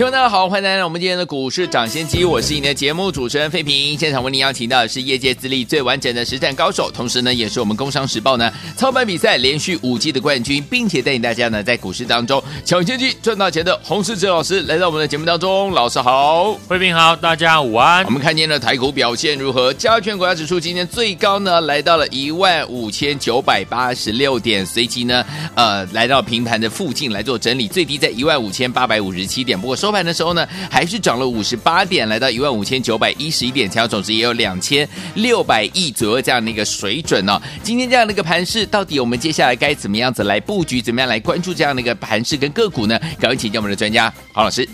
听众大家好，欢迎来到我们今天的股市涨先机，我是你的节目主持人费平。现场为您邀请到的是业界资历最完整的实战高手，同时呢，也是我们工商时报呢操盘比赛连续五季的冠军，并且带领大家呢在股市当中抢先机赚大钱的洪世哲老师来到我们的节目当中。老师好，费平好，大家午安。我们看见了台股表现如何？加权股价指数今天最高呢来到了一万五千九百八十六点，随即呢呃来到平盘的附近来做整理，最低在一万五千八百五十七点，不过收。收盘的时候呢，还是涨了五十八点，来到一万五千九百一十一点，成交总值也有两千六百亿左右这样的一个水准哦。今天这样的一个盘势，到底我们接下来该怎么样子来布局，怎么样来关注这样的一个盘势跟个股呢？赶快请教我们的专家黄老师。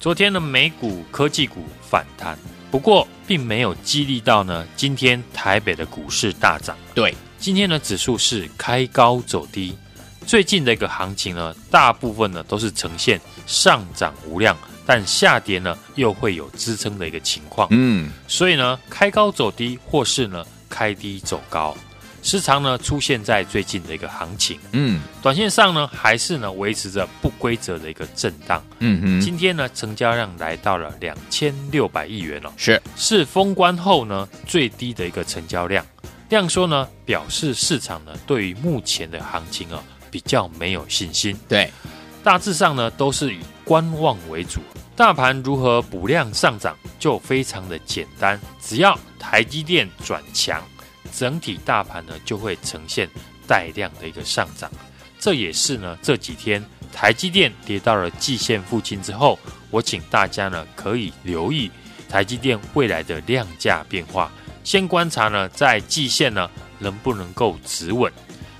昨天的美股科技股反弹，不过并没有激励到呢今天台北的股市大涨。对，今天的指数是开高走低。最近的一个行情呢，大部分呢都是呈现上涨无量，但下跌呢又会有支撑的一个情况。嗯，所以呢开高走低，或是呢开低走高，时常呢出现在最近的一个行情。嗯，短线上呢还是呢维持着不规则的一个震荡。嗯嗯，今天呢成交量来到了两千六百亿元哦，是是封关后呢最低的一个成交量。这样说呢表示市场呢对于目前的行情啊。比较没有信心，对，大致上呢都是以观望为主。大盘如何补量上涨，就非常的简单，只要台积电转强，整体大盘呢就会呈现带量的一个上涨。这也是呢这几天台积电跌到了季线附近之后，我请大家呢可以留意台积电未来的量价变化，先观察呢在季线呢能不能够止稳。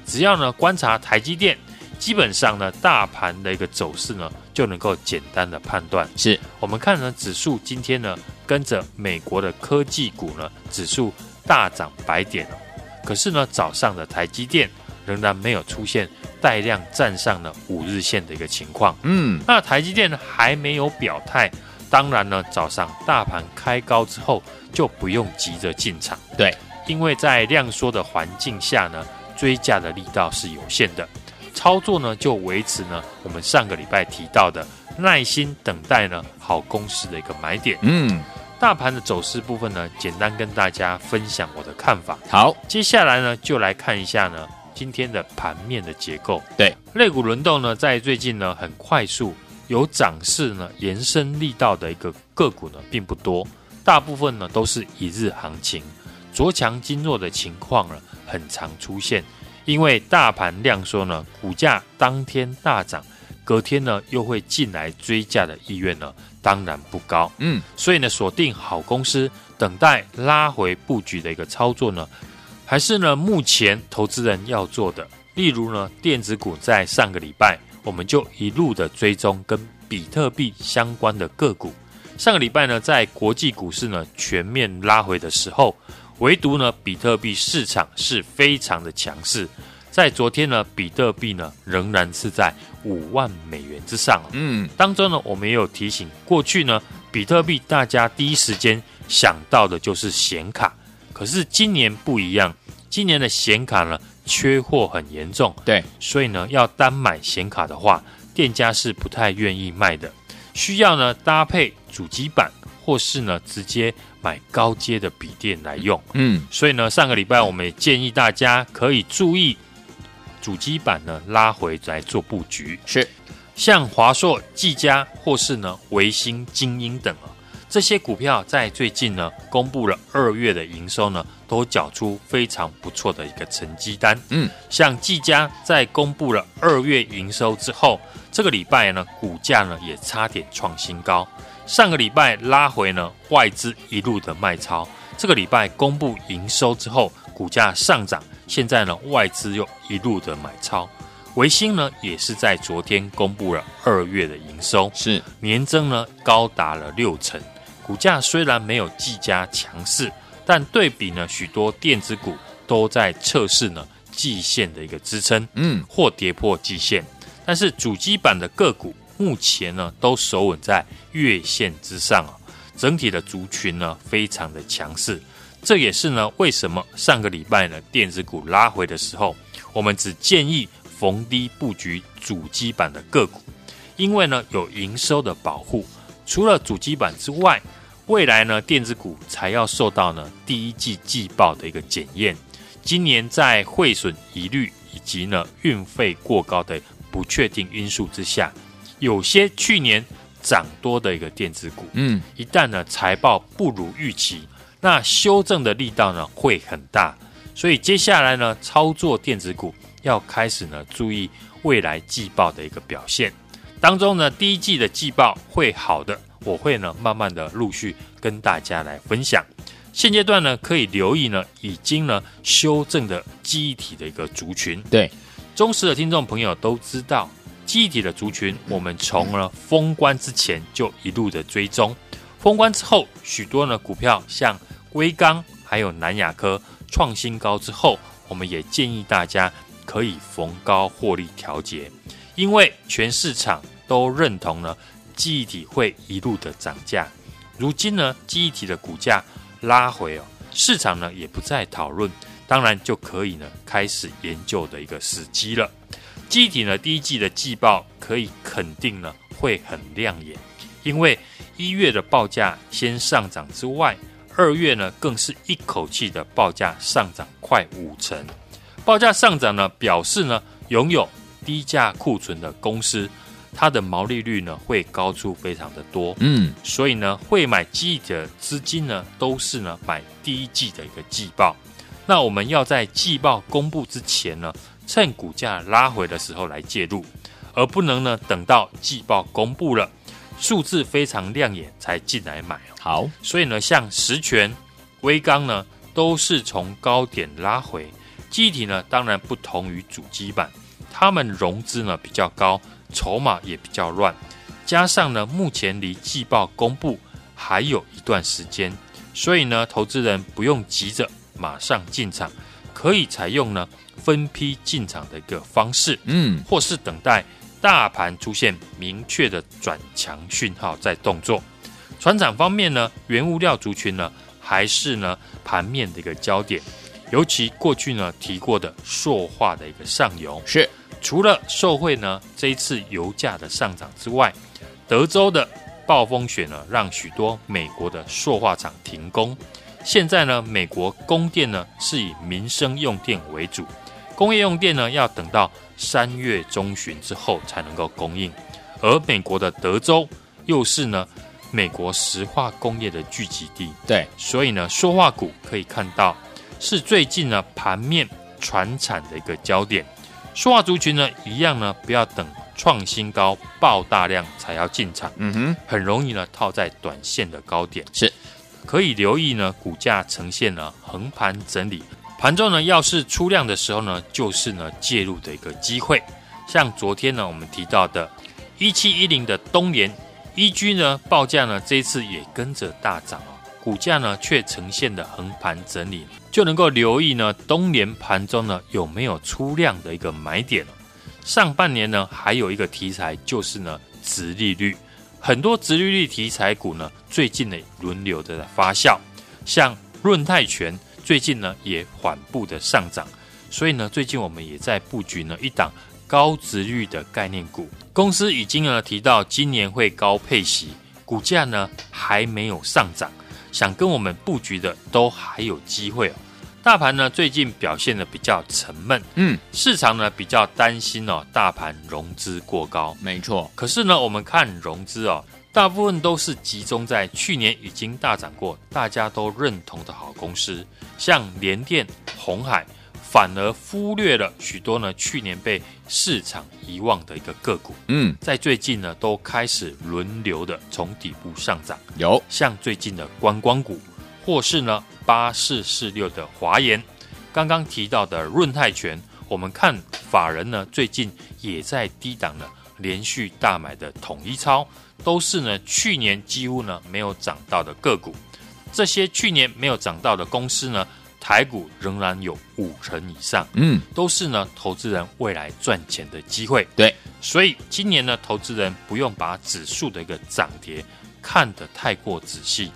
只要呢观察台积电，基本上呢大盘的一个走势呢就能够简单的判断。是我们看呢指数今天呢跟着美国的科技股呢指数大涨百点哦，可是呢早上的台积电仍然没有出现带量站上了五日线的一个情况。嗯，那台积电呢还没有表态，当然呢早上大盘开高之后就不用急着进场。对，因为在量缩的环境下呢。追价的力道是有限的，操作呢就维持呢我们上个礼拜提到的耐心等待呢好公司的一个买点。嗯，大盘的走势部分呢，简单跟大家分享我的看法。好，接下来呢就来看一下呢今天的盘面的结构。对，肋股轮动呢在最近呢很快速有涨势呢延伸力道的一个个股呢并不多，大部分呢都是一日行情，着强经弱的情况呢。很常出现，因为大盘量缩呢，股价当天大涨，隔天呢又会进来追价的意愿呢，当然不高。嗯，所以呢，锁定好公司，等待拉回布局的一个操作呢，还是呢目前投资人要做的。例如呢，电子股在上个礼拜，我们就一路的追踪跟比特币相关的个股。上个礼拜呢，在国际股市呢全面拉回的时候。唯独呢，比特币市场是非常的强势，在昨天呢，比特币呢仍然是在五万美元之上。嗯，当中呢，我们也有提醒，过去呢，比特币大家第一时间想到的就是显卡，可是今年不一样，今年的显卡呢缺货很严重。对，所以呢，要单买显卡的话，店家是不太愿意卖的，需要呢搭配主机板。或是呢，直接买高阶的笔电来用。嗯，所以呢，上个礼拜我们也建议大家可以注意主机板呢拉回来做布局。是，像华硕、技嘉或是呢维新、精英等啊，这些股票在最近呢公布了二月的营收呢，都缴出非常不错的一个成绩单。嗯，像技嘉在公布了二月营收之后，这个礼拜呢股价呢也差点创新高。上个礼拜拉回呢，外资一路的卖超。这个礼拜公布营收之后，股价上涨。现在呢，外资又一路的买超。维星呢，也是在昨天公布了二月的营收，是年增呢高达了六成。股价虽然没有技嘉强势，但对比呢许多电子股都在测试呢季线的一个支撑，嗯，或跌破季线。但是主机板的个股目前呢都守稳在月线之上啊，整体的族群呢非常的强势。这也是呢为什么上个礼拜呢电子股拉回的时候，我们只建议逢低布局主机板的个股，因为呢有营收的保护。除了主机板之外，未来呢电子股才要受到呢第一季季报的一个检验。今年在汇损疑虑以及呢运费过高的不确定因素之下，有些去年涨多的一个电子股，嗯，一旦呢财报不如预期，那修正的力道呢会很大。所以接下来呢操作电子股要开始呢注意未来季报的一个表现。当中呢第一季的季报会好的，我会呢慢慢的陆续跟大家来分享。现阶段呢，可以留意呢，已经呢修正的记忆体的一个族群。对，忠实的听众朋友都知道，记忆体的族群，我们从呢封关之前就一路的追踪，封关之后，许多呢股票像硅钢还有南亚科创新高之后，我们也建议大家可以逢高获利调节，因为全市场都认同呢记忆体会一路的涨价。如今呢，记忆体的股价。拉回哦，市场呢也不再讨论，当然就可以呢开始研究的一个时机了。记忆体呢第一季的季报可以肯定呢会很亮眼，因为一月的报价先上涨之外，二月呢更是一口气的报价上涨快五成。报价上涨呢表示呢拥有低价库存的公司。它的毛利率呢会高出非常的多，嗯，所以呢会买记忆的资金呢都是呢买第一季的一个季报。那我们要在季报公布之前呢，趁股价拉回的时候来介入，而不能呢等到季报公布了，数字非常亮眼才进来买。好，所以呢像实权、微刚呢都是从高点拉回，记忆体呢当然不同于主机板，他们融资呢比较高。筹码也比较乱，加上呢，目前离季报公布还有一段时间，所以呢，投资人不用急着马上进场，可以采用呢分批进场的一个方式，嗯，或是等待大盘出现明确的转强讯号再动作。船厂方面呢，原物料族群呢，还是呢盘面的一个焦点，尤其过去呢提过的塑化的一个上游是。除了受惠呢，这一次油价的上涨之外，德州的暴风雪呢，让许多美国的塑化厂停工。现在呢，美国供电呢是以民生用电为主，工业用电呢要等到三月中旬之后才能够供应。而美国的德州又是呢美国石化工业的聚集地，对，所以呢，塑化股可以看到是最近呢盘面传产的一个焦点。塑化族群呢，一样呢，不要等创新高爆大量才要进场，嗯哼，很容易呢套在短线的高点，是。可以留意呢股价呈现了横盘整理，盘中呢要是出量的时候呢，就是呢介入的一个机会。像昨天呢我们提到的一七一零的东联 EG 呢报价呢这一次也跟着大涨哦，股价呢却呈现的横盘整理。就能够留意呢，东联盘中呢有没有出量的一个买点。上半年呢还有一个题材就是呢，殖利率，很多殖利率题材股呢最近呢轮流的发酵，像润泰全最近呢也缓步的上涨，所以呢最近我们也在布局呢一档高值率的概念股，公司已经呢提到今年会高配息，股价呢还没有上涨。想跟我们布局的都还有机会哦。大盘呢最近表现的比较沉闷，嗯，市场呢比较担心哦，大盘融资过高，没错。可是呢，我们看融资哦，大部分都是集中在去年已经大涨过、大家都认同的好公司，像联电、红海。反而忽略了许多呢，去年被市场遗忘的一个个股，嗯，在最近呢都开始轮流的从底部上涨，有。像最近的观光股，或是呢八四四六的华研，刚刚提到的润泰全，我们看法人呢最近也在低档呢连续大买的统一超，都是呢去年几乎呢没有涨到的个股，这些去年没有涨到的公司呢。台股仍然有五成以上，嗯，都是呢投资人未来赚钱的机会。对，所以今年呢，投资人不用把指数的一个涨跌看得太过仔细，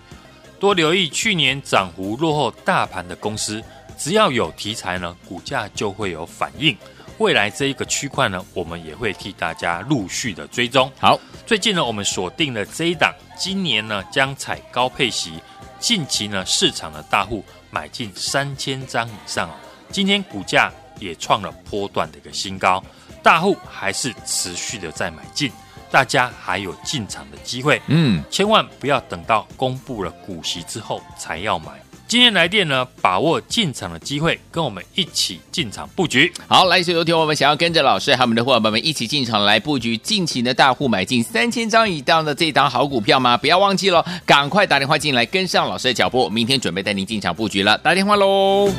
多留意去年涨幅落后大盘的公司，只要有题材呢，股价就会有反应。未来这一个区块呢，我们也会替大家陆续的追踪。好，最近呢，我们锁定了这一档，今年呢将采高配息，近期呢市场的大户买进三千张以上，今天股价也创了波段的一个新高，大户还是持续的在买进，大家还有进场的机会。嗯，千万不要等到公布了股息之后才要买。今天来电呢，把握进场的机会，跟我们一起进场布局。好，来，所有听我们想要跟着老师和我们的伙伴们一起进场来布局，近期的大户买进三千张以上的这档好股票吗？不要忘记了，赶快打电话进来跟上老师的脚步，明天准备带您进场布局了，打电话喽。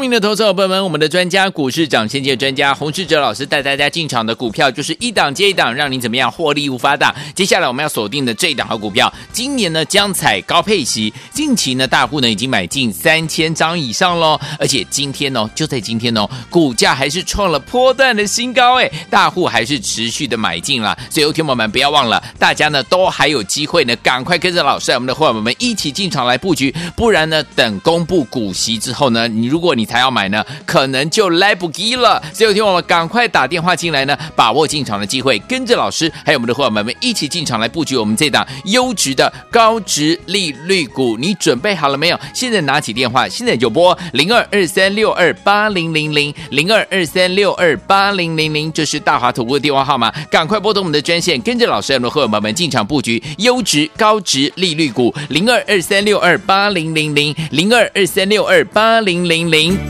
明的投资者朋友们，我们的专家股市涨先见专家洪世哲老师带大家进场的股票，就是一档接一档，让您怎么样获利无法挡。接下来我们要锁定的这一档好股票，今年呢将采高配息，近期呢大户呢已经买进三千张以上喽，而且今天哦就在今天哦，股价还是创了波段的新高哎，大户还是持续的买进了，所以有听友们不要忘了，大家呢都还有机会呢，赶快跟着老师我们的伙伴们一起进场来布局，不然呢等公布股息之后呢，你如果你才要买呢，可能就来不及了。所以有听我们赶快打电话进来呢，把握进场的机会，跟着老师还有我们的伙伴们一起进场来布局我们这档优质的高值利率股。你准备好了没有？现在拿起电话，现在就拨零二二三六二八零零零零二二三六二八零零零，这是大华投顾的电话号码，赶快拨通我们的专线，跟着老师还有我们的伙伴们进场布局优质高值利率股零二二三六二八零零零零二二三六二八零零零。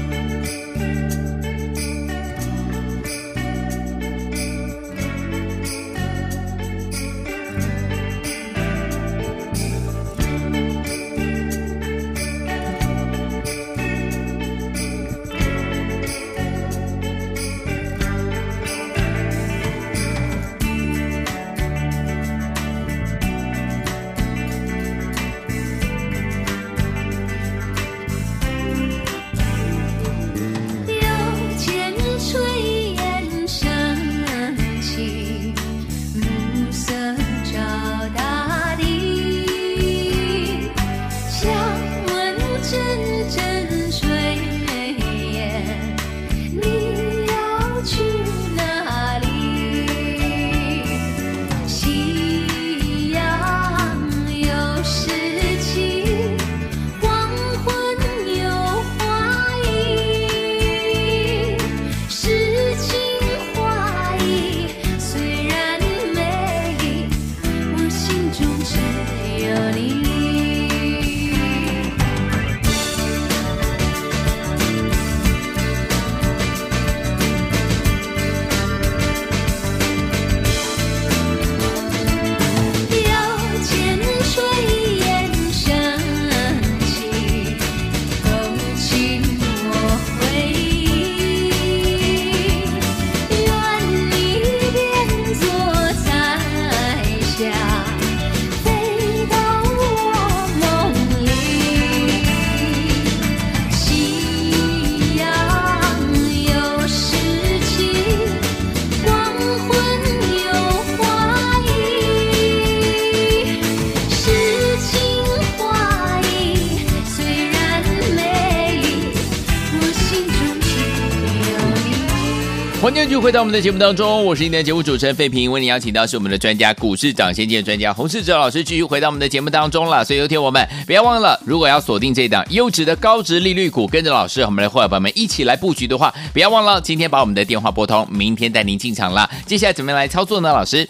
回到我们的节目当中，我是今天的节目主持人费平，为您邀请到是我们的专家股市涨先见专家洪世哲老师，继续回到我们的节目当中了。所以有请我们不要忘了，如果要锁定这档优质的高值利率股，跟着老师和我们的伙伴们一起来布局的话，不要忘了今天把我们的电话拨通，明天带您进场了。接下来怎么样来操作呢？老师，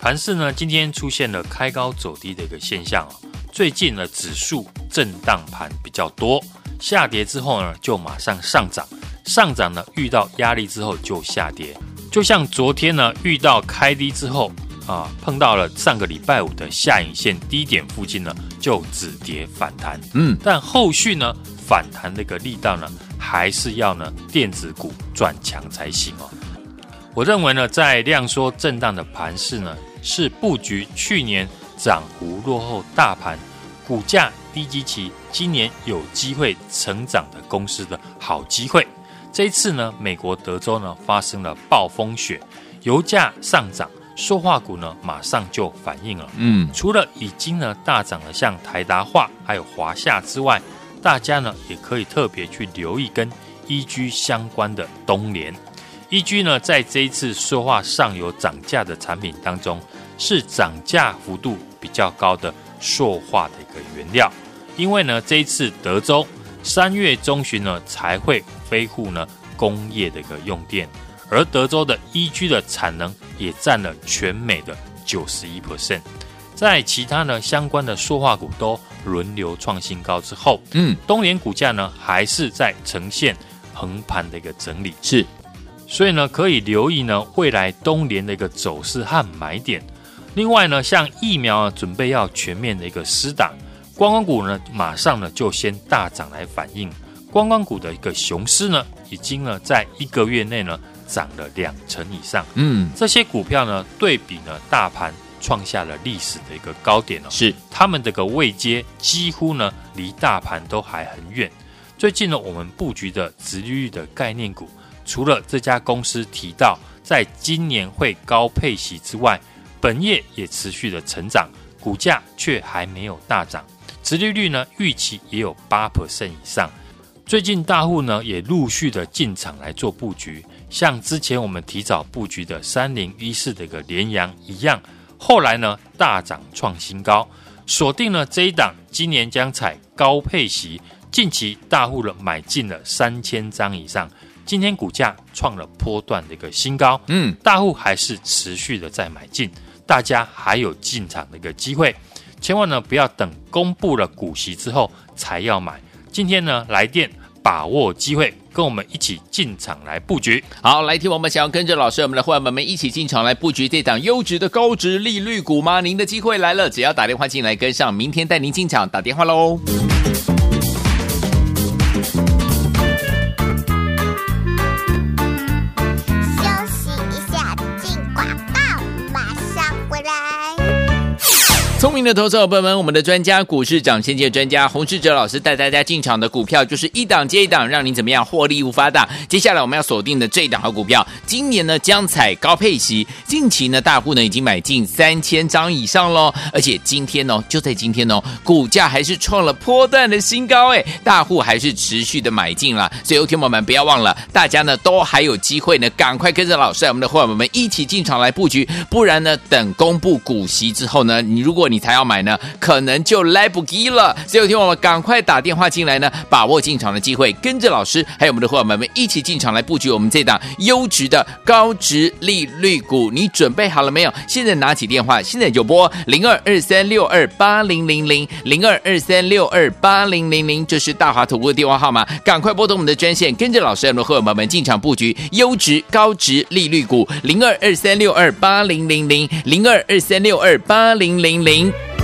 盘市呢今天出现了开高走低的一个现象啊，最近呢指数震荡盘比较多，下跌之后呢就马上上涨。上涨呢，遇到压力之后就下跌，就像昨天呢遇到开低之后啊，碰到了上个礼拜五的下影线低点附近呢，就止跌反弹。嗯，但后续呢反弹的一个力道呢，还是要呢电子股转强才行哦。我认为呢，在量缩震荡的盘势呢，是布局去年涨幅落后大盘、股价低基期，今年有机会成长的公司的好机会。这一次呢，美国德州呢发生了暴风雪，油价上涨。塑化股呢，马上就反应了。嗯，除了已经呢大涨的像台达化还有华夏之外，大家呢也可以特别去留意跟 EG 相关的东联。EG 呢在这一次塑化上游涨价的产品当中，是涨价幅度比较高的塑化的一个原料。因为呢这一次德州三月中旬呢才会恢复呢工业的一个用电。而德州的 EG 的产能也占了全美的九十一 percent，在其他呢相关的塑化股都轮流创新高之后，嗯，东联股价呢还是在呈现横盘的一个整理，是，所以呢可以留意呢未来东联的一个走势和买点。另外呢，像疫苗啊准备要全面的一个施打，观光股呢马上呢就先大涨来反应，观光股的一个雄狮呢已经呢在一个月内呢。涨了两成以上，嗯，这些股票呢，对比呢，大盘创下了历史的一个高点哦，是，他们这个位阶几乎呢，离大盘都还很远。最近呢，我们布局的直利率的概念股，除了这家公司提到在今年会高配息之外，本业也持续的成长，股价却还没有大涨，直利率呢，预期也有八 percent 以上。最近大户呢，也陆续的进场来做布局。像之前我们提早布局的三零一四的一个联阳一样，后来呢大涨创新高，锁定了这一档，今年将采高配息，近期大户的买进了三千张以上，今天股价创了波段的一个新高，嗯，大户还是持续的在买进，大家还有进场的一个机会，千万呢不要等公布了股息之后才要买，今天呢来电把握机会。跟我们一起进场来布局，好，来听我们想要跟着老师，我们的伙伴们一起进场来布局这档优质的高值利率股吗？您的机会来了，只要打电话进来跟上，明天带您进场，打电话喽。聪明的投资者朋友们，我们的专家股市涨先见专家洪世哲老师带大家进场的股票，就是一档接一档，让您怎么样获利无法挡。接下来我们要锁定的这一档好股票，今年呢将采高配息，近期呢大户呢已经买进三千张以上喽，而且今天呢就在今天哦，股价还是创了波段的新高哎，大户还是持续的买进了，所以有听友们不要忘了，大家呢都还有机会呢，赶快跟着老师，我们的伙伴们一起进场来布局，不然呢等公布股息之后呢，你如果你你才要买呢，可能就来不及了。所以有听我们赶快打电话进来呢，把握进场的机会，跟着老师还有我们的伙伴们一起进场来布局我们这档优质的高值利率股。你准备好了没有？现在拿起电话，现在就拨零二二三六二八零零零零二二三六二八零零零，这是大华投顾的电话号码，赶快拨通我们的专线，跟着老师还有我们的伙伴们进场布局优质高值利率股零二二三六二八零零零零二二三六二八零零零。是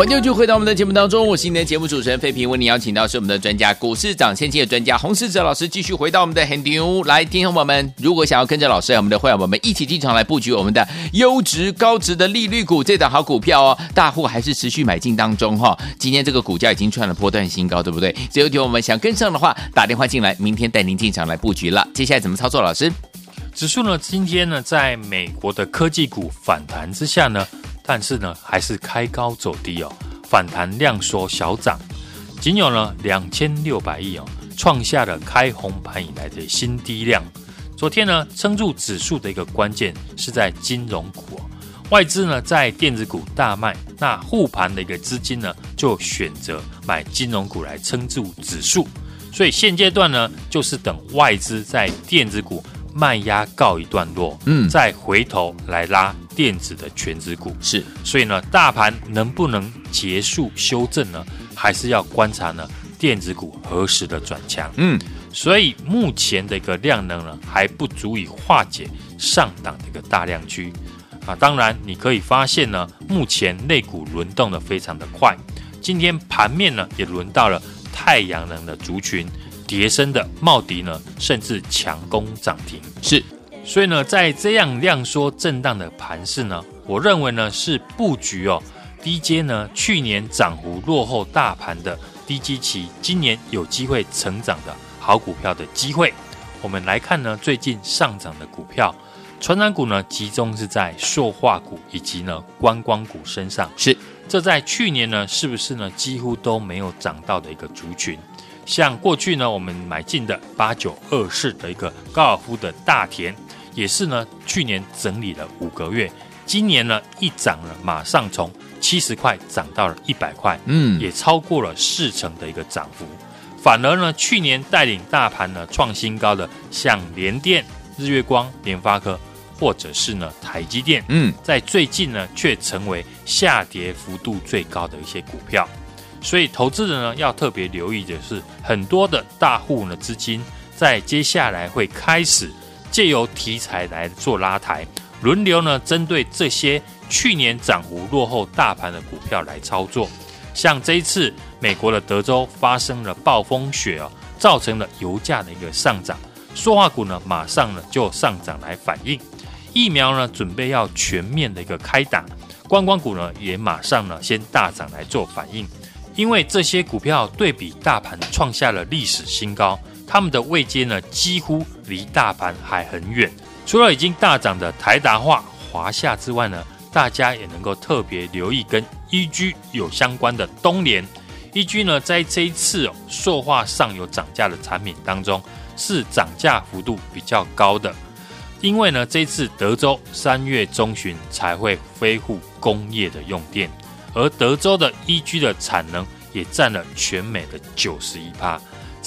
欢迎就回到我们的节目当中，我是你的节目主持人费平，为您邀请到是我们的专家股市涨先机的专家洪世哲老师，继续回到我们的很牛来，听众朋友们，如果想要跟着老师我们的会员我们一起进场来布局我们的优质高值的利率股，这档好股票哦，大户还是持续买进当中哈、今天这个股价已经创了波段新高，对不对？所以有听我们想跟上的话，打电话进来，明天带您进场来布局了。接下来怎么操作？老师，指数呢，今天呢，在美国的科技股反弹之下呢，但是呢，还是开高走低哦。反弹量缩小涨，仅有呢两千六百亿哦，创下了开红盘以来的新低量。昨天呢，撑住指数的一个关键是在金融股哦，外资呢在电子股大卖，那护盘的一个资金呢就选择买金融股来撑住指数。所以现阶段呢，就是等外资在电子股卖压告一段落，嗯，再回头来拉。电子的权值股是，所以呢，大盘能不能结束修正呢？还是要观察呢？电子股何时的转强？嗯，所以目前的一个量能呢，还不足以化解上档的一个大量区啊。当然，你可以发现呢，目前类股轮动的非常的快。今天盘面呢，也轮到了太阳能的族群，叠升的茂迪呢，甚至强攻涨停。是。所以呢，在这样量缩震荡的盘势呢，我认为呢是布局哦低阶呢，去年涨幅落后大盘的低基期，今年有机会成长的好股票的机会。我们来看呢，最近上涨的股票，传产股呢集中是在塑化股以及呢观光股身上。是，这在去年呢是不是呢几乎都没有涨到的一个族群？像过去呢我们买进的八九二四的一个高尔夫的大田。也是呢，去年整理了五个月，今年呢一涨了，马上从七十块涨到了一百块，嗯，也超过了四成的一个涨幅。反而呢，去年带领大盘呢创新高的，像联电、日月光、联发科，或者是呢台积电，嗯，在最近呢却成为下跌幅度最高的一些股票。所以，投资人呢要特别留意的是，很多的大户呢资金在接下来会开始。借由题材来做拉抬，轮流呢针对这些去年涨幅落后大盘的股票来操作。像这一次美国的德州发生了暴风雪哦，造成了油价的一个上涨，塑化股呢马上呢就上涨来反应。疫苗呢准备要全面的一个开打，观光股呢也马上呢先大涨来做反应，因为这些股票对比大盘创下了历史新高。他们的位阶呢，几乎离大盘还很远。除了已经大涨的台达化、华夏之外呢，大家也能够特别留意跟 EG 有相关的东联。EG 呢，在这一次哦，塑化上游涨价的产品当中，是涨价幅度比较高的。因为呢，这一次德州三月中旬才会恢复工业的用电，而德州的 EG 的产能也占了全美的九十一趴。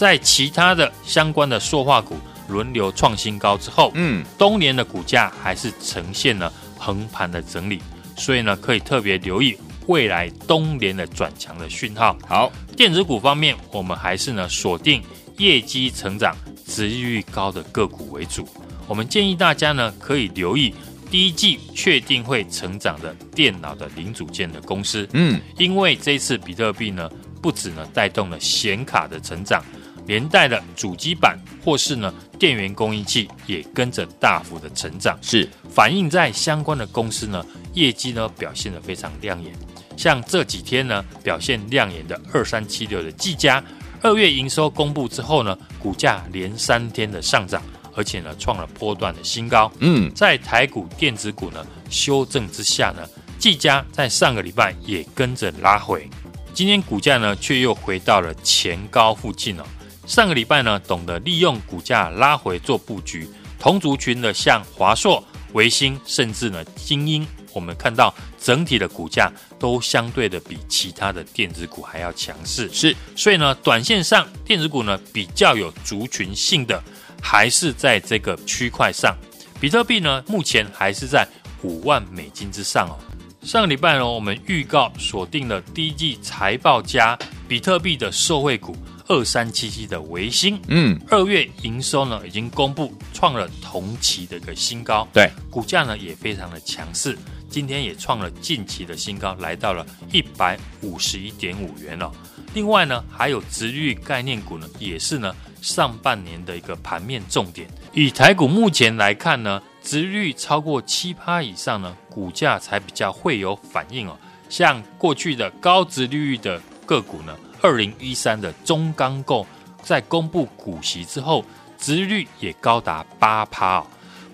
在其他的相关的塑化股轮流创新高之后，嗯，东联的股价还是呈现了横盘的整理，所以呢，可以特别留意未来东联的转强的讯号。好，电子股方面，我们还是呢锁定业绩成长、值利率高的个股为主。我们建议大家呢可以留意第一季确定会成长的电脑的零组件的公司，嗯，因为这次比特币呢不止呢带动了显卡的成长。连带的主机板或是呢电源供应器也跟着大幅的成长，是反映在相关的公司呢业绩呢表现得非常亮眼。像这几天呢表现亮眼的二三七六的技嘉，二月营收公布之后呢，股价连三天的上涨，而且呢创了波段的新高。嗯，在台股电子股呢修正之下呢，技嘉在上个礼拜也跟着拉回，今天股价呢却又回到了前高附近了。上个礼拜呢，懂得利用股价拉回做布局，同族群的像华硕、维新，甚至呢精英，我们看到整体的股价都相对的比其他的电子股还要强势。是，所以呢，短线上电子股呢比较有族群性的，还是在这个区块上。比特币呢，目前还是在五万美金之上哦。上个礼拜呢，我们预告锁定了第一季财报加比特币的受惠股。二三七七的维新，嗯，二月营收呢已经公布，创了同期的一个新高，对，股价呢也非常的强势，今天也创了近期的新高，来到了一百五十一点五元了。另外呢，还有值率概念股呢，也是呢上半年的一个盘面重点。以台股目前来看呢，值率超过七趴以上呢，股价才比较会有反应哦。像过去的高值率的个股呢，二零一三的中钢构在公布股息之后，殖利率也高达八趴哦，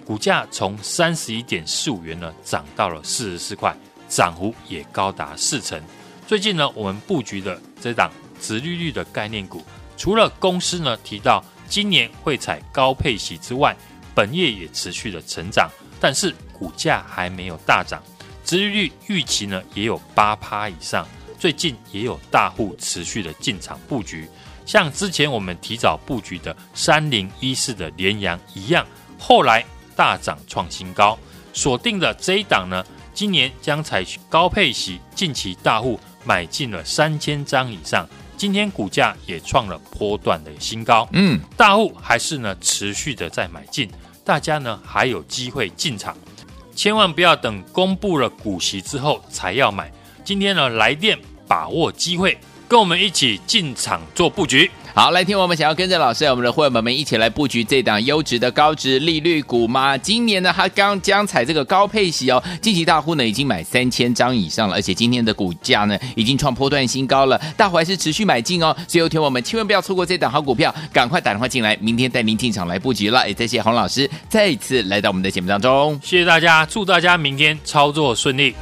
股价从三十一点四五元呢涨到了四十四块，涨幅也高达四成。最近呢，我们布局的这档殖利率的概念股，除了公司呢提到今年会采高配息之外，本业也持续的成长，但是股价还没有大涨，殖利率预期呢也有八趴以上。最近也有大户持续的进场布局，像之前我们提早布局的三零一四的联阳一样，后来大涨创新高。锁定的这一档呢，今年将采取高配息，近期大户。买进了三千张以上，今天股价也创了波段的新高。嗯，大户还是呢持续的在买进，大家呢还有机会进场，千万不要等公布了股息之后才要买。今天呢来电把握机会，跟我们一起进场做布局。好，来听我们想要跟着老师，我们的会员们一起来布局这档优质的高值利率股吗？今年呢，它刚将采这个高配息哦，近期大户呢已经买三千张以上了，而且今天的股价呢已经创波段新高了，大户还是持续买进哦。所以有听我们千万不要错过这档好股票，赶快打电话进来，明天带您进场来布局了。也谢谢洪老师再一次来到我们的节目当中，谢谢大家，祝大家明天操作顺利。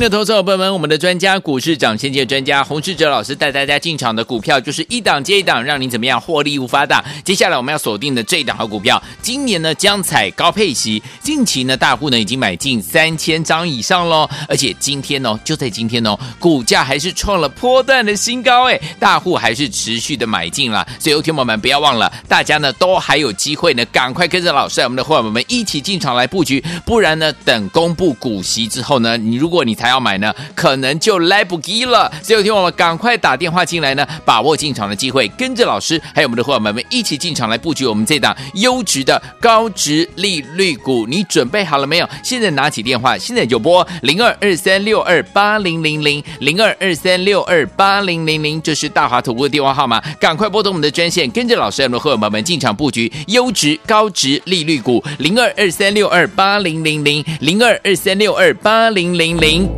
的投资者朋友们，我们的专家股市涨先机专家洪志哲老师带大家进场的股票，就是一档接一档，让您怎么样获利无法挡。接下来我们要锁定的这一档好股票，今年呢将采高配息，近期呢大户呢已经买进三千张以上喽，而且今天呢就在今天哦，股价还是创了波段的新高。哎，大户还是持续的买进了，所以有听友们不要忘了，大家呢都还有机会呢，赶快跟着老师，我们的伙伴们一起进场来布局，不然呢等公布股息之后呢，你如果你才要买呢，可能就来不及了。所以有听我们赶快打电话进来呢，把握进场的机会，跟着老师还有我们的伙伴们一起进场来布局我们这档优质的高值利率股。你准备好了没有？现在拿起电话，现在就拨零二二三六二八零零零零二二三六二八零零零，这是大华投顾的电话号码，赶快拨通我们的专线，跟着老师还有我们的伙伴们进场布局优质高值利率股零二二三六二八零零零零二二三六二八零零零。